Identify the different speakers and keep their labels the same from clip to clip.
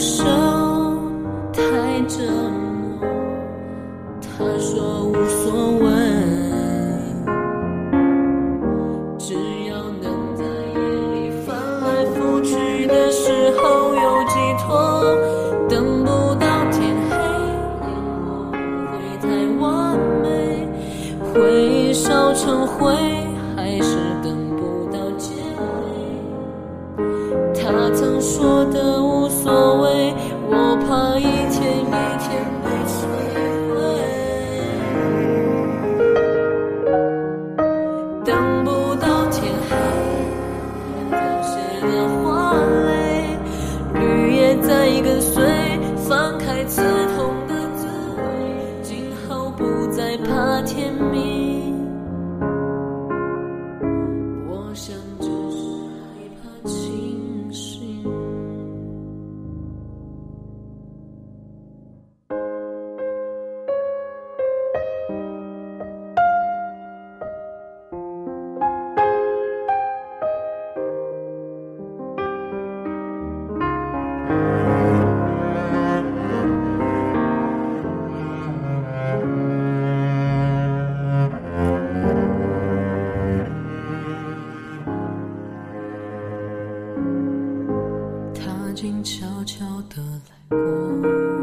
Speaker 1: 独秀太折磨。他说无所谓，只要能在夜里翻来覆去的时候有寄托，等不到天黑，烟火不会太完美，回忆烧成灰，还是等不到结尾。他曾说次静悄悄地来过，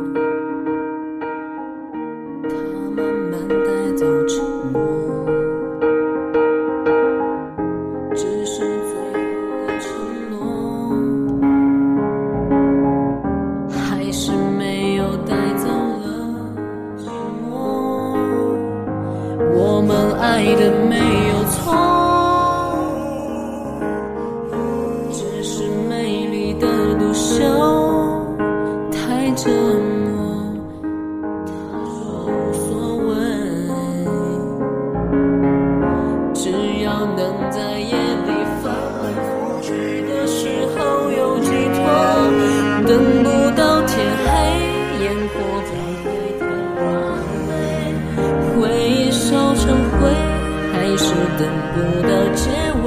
Speaker 1: 等不到结尾。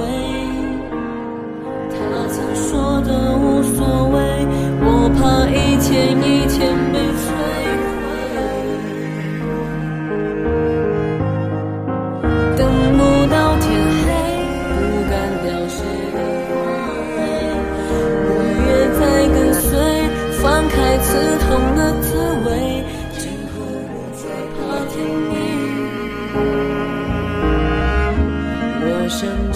Speaker 1: 他曾说的无所谓，我怕一天一天被摧毁。等不到天黑，不敢凋谢的花蕾，五月在跟随，放开刺痛的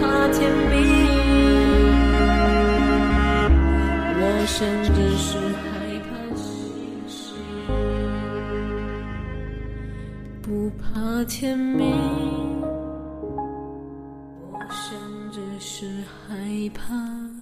Speaker 1: 怕天明。我甚至是害怕星星，不怕天明。我甚至是害怕。